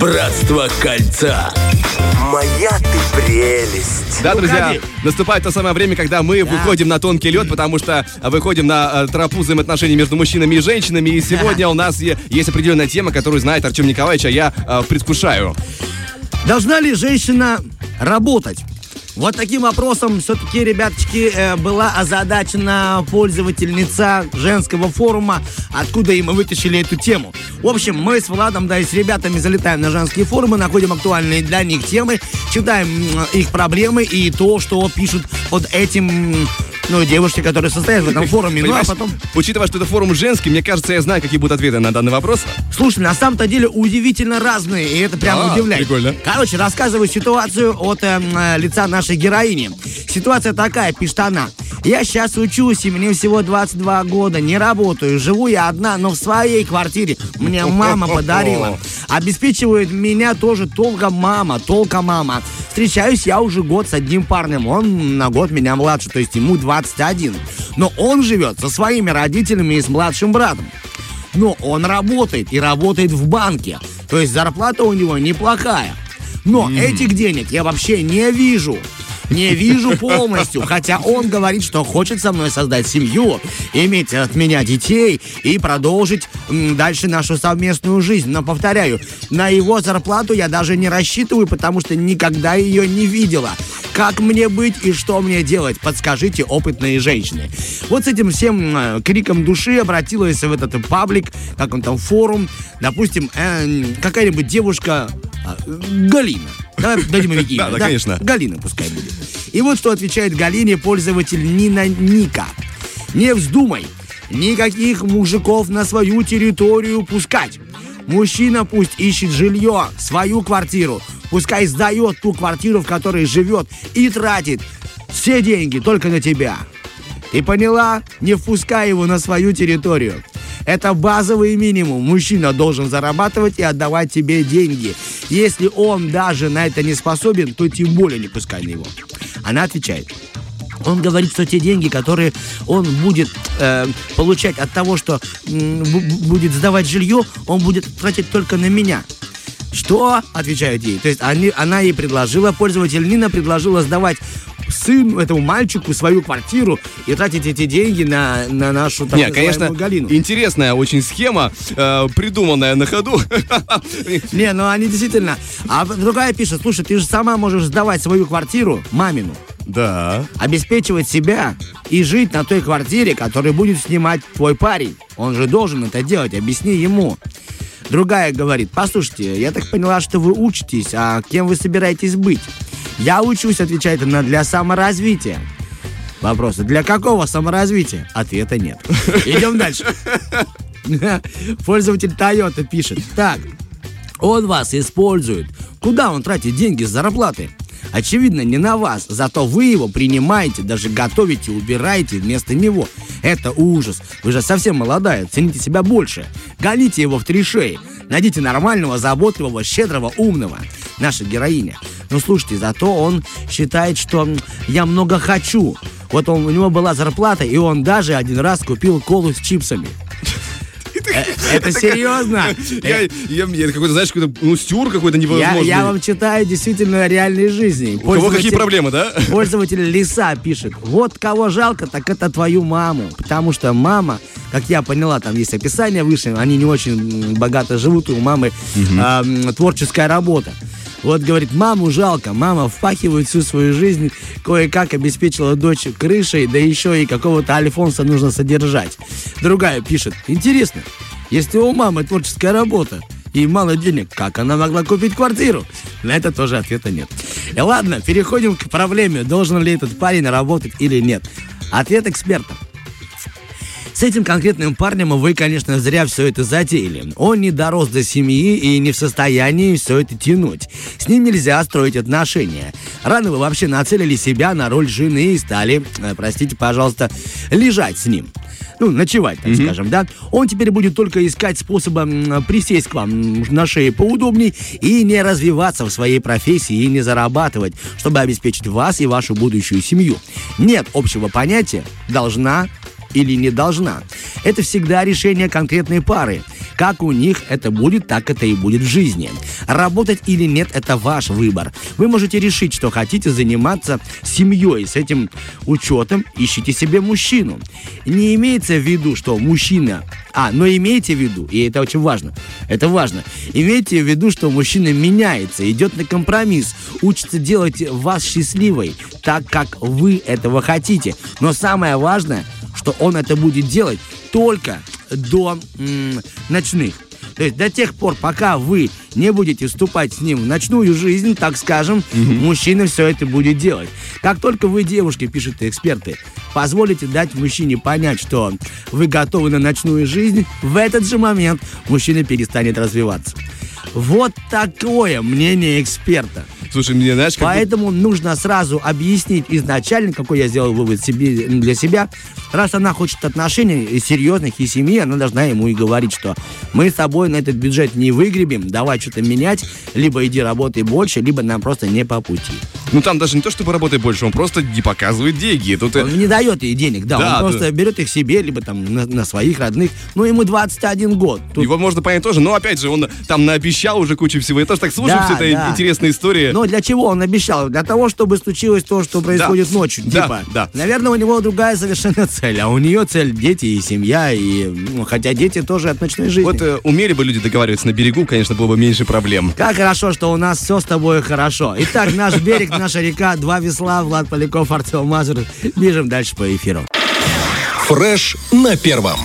Братство кольца. Моя ты прелесть. Да, друзья, Уходи. наступает то самое время, когда мы выходим на тонкий лед, потому что выходим на э, тропу взаимоотношений между мужчинами и женщинами. И сегодня у нас есть определенная тема, которую знает Артем Николаевич, а я э, предвкушаю. Должна ли женщина работать? Вот таким вопросом все-таки, ребяточки, э, была озадачена пользовательница женского форума, откуда и мы вытащили эту тему. В общем, мы с Владом, да и с ребятами залетаем на женские форумы, находим актуальные для них темы, читаем их проблемы и то, что пишут под этим, ну, девушки, которые состоят в этом форуме. Ну, а потом... Учитывая, что это форум женский, мне кажется, я знаю, какие будут ответы на данный вопрос. Слушай, на самом-то деле удивительно разные, и это прям А, удивляет. прикольно. Короче, рассказываю ситуацию от эм, э, лица нашей героини. Ситуация такая, пишет она. Я сейчас учусь, и мне всего 22 года, не работаю, живу я одна, но в своей квартире. Мне мама подарила. Обеспечивает меня тоже только мама, только мама. Встречаюсь я уже год с одним парнем, он на год меня младше, то есть ему 21. Но он живет со своими родителями и с младшим братом. Но он работает и работает в банке. То есть зарплата у него неплохая. Но этих денег я вообще не вижу. Не вижу полностью, хотя он говорит, что хочет со мной создать семью, иметь от меня детей и продолжить дальше нашу совместную жизнь. Но повторяю, на его зарплату я даже не рассчитываю, потому что никогда ее не видела. Как мне быть и что мне делать? Подскажите, опытные женщины. Вот с этим всем криком души обратилась в этот паблик, как он там, форум. Допустим, э, какая-нибудь девушка э, Галина. Давай дадим ей имя, Да, да, конечно. Галина пускай будет. И вот что отвечает Галине пользователь Нина Ника. Не вздумай никаких мужиков на свою территорию пускать. Мужчина пусть ищет жилье, свою квартиру. Пускай сдает ту квартиру, в которой живет, и тратит все деньги только на тебя. Ты поняла? Не впускай его на свою территорию. Это базовый минимум. Мужчина должен зарабатывать и отдавать тебе деньги. Если он даже на это не способен, то тем более не пускай на его. Она отвечает. Он говорит, что те деньги, которые он будет э, получать от того, что бу- будет сдавать жилье, он будет тратить только на меня. Что? Отвечают ей. То есть они, она ей предложила, пользователь Нина предложила сдавать сыну, этому мальчику свою квартиру и тратить эти деньги на, на нашу так Не, конечно, Галину. интересная очень схема, э, придуманная на ходу. Не, ну они действительно. А другая пишет, слушай, ты же сама можешь сдавать свою квартиру мамину, Да. обеспечивать себя и жить на той квартире, которую будет снимать твой парень. Он же должен это делать, объясни ему. Другая говорит, послушайте, я так поняла, что вы учитесь, а кем вы собираетесь быть? Я учусь, отвечает она, для саморазвития. Вопрос, для какого саморазвития? Ответа нет. Идем дальше. Пользователь Toyota пишет. Так, он вас использует. Куда он тратит деньги с зарплаты? Очевидно, не на вас, зато вы его принимаете, даже готовите, убираете вместо него. Это ужас. Вы же совсем молодая, цените себя больше. Гоните его в три шеи. Найдите нормального, заботливого, щедрого, умного. Наша героиня. Ну, слушайте, зато он считает, что я много хочу. Вот он, у него была зарплата, и он даже один раз купил колу с чипсами. Это серьезно? Я, какой-то, знаешь, какой-то, ну, стюр какой-то невозможный. я вам читаю действительно реальной жизни. У кого какие проблемы, да? Пользователь Лиса пишет, вот кого жалко, так это твою маму. Потому что мама, как я поняла, там есть описание выше, они не очень богато живут, и у мамы а, творческая работа. Вот говорит, маму жалко, мама впахивает всю свою жизнь, кое-как обеспечила дочь крышей, да еще и какого-то Альфонса нужно содержать. Другая пишет, интересно, если у мамы творческая работа, и мало денег, как она могла купить квартиру? На это тоже ответа нет. И ладно, переходим к проблеме, должен ли этот парень работать или нет. Ответ эксперта. С этим конкретным парнем вы, конечно, зря все это затеяли. Он не дорос до семьи и не в состоянии все это тянуть. С ним нельзя строить отношения. Рано вы вообще нацелили себя на роль жены и стали, э, простите, пожалуйста, лежать с ним. Ну, ночевать, так скажем, да? Он теперь будет только искать способа присесть к вам на шее поудобней и не развиваться в своей профессии и не зарабатывать, чтобы обеспечить вас и вашу будущую семью. Нет общего понятия «должна» или не должна. Это всегда решение конкретной пары. Как у них это будет, так это и будет в жизни. Работать или нет, это ваш выбор. Вы можете решить, что хотите заниматься семьей. С этим учетом ищите себе мужчину. Не имеется в виду, что мужчина а, но имейте в виду, и это очень важно, это важно, имейте в виду, что мужчина меняется, идет на компромисс, учится делать вас счастливой, так как вы этого хотите. Но самое важное, что он это будет делать только до м- ночных. То есть до тех пор, пока вы не будете вступать с ним в ночную жизнь, так скажем, угу. мужчина все это будет делать. Как только вы, девушки, пишут эксперты, позволите дать мужчине понять, что вы готовы на ночную жизнь, в этот же момент мужчина перестанет развиваться. Вот такое мнение эксперта. Слушай, мне знаешь, как Поэтому бы... нужно сразу объяснить изначально, какой я сделал вывод себе, для себя. Раз она хочет отношений серьезных и семьи, она должна ему и говорить, что мы с тобой на этот бюджет не выгребем, давай что-то менять, либо иди работай больше, либо нам просто не по пути. Ну там даже не то, чтобы работать больше, он просто не показывает деньги. Тут... Он не дает ей денег, да, да он просто да. берет их себе, либо там на, на своих родных. Ну, ему 21 год. Тут... Его можно понять тоже, но опять же, он там наобещал уже кучу всего. Я тоже так слушаю, да, все это да. интересная история. Но для чего он обещал? Для того, чтобы случилось то, что происходит да. ночью. Да, типа, да. Наверное, у него другая совершенно цель, а у нее цель дети и семья, и ну, хотя дети тоже от ночной жизни. Вот э, умели бы люди договариваться на берегу, конечно, было бы меньше проблем. Как хорошо, что у нас все с тобой хорошо. Итак, наш берег, наша река, два весла, Влад Поляков, Артем Мазур. Бежим дальше по эфиру. Фреш на первом.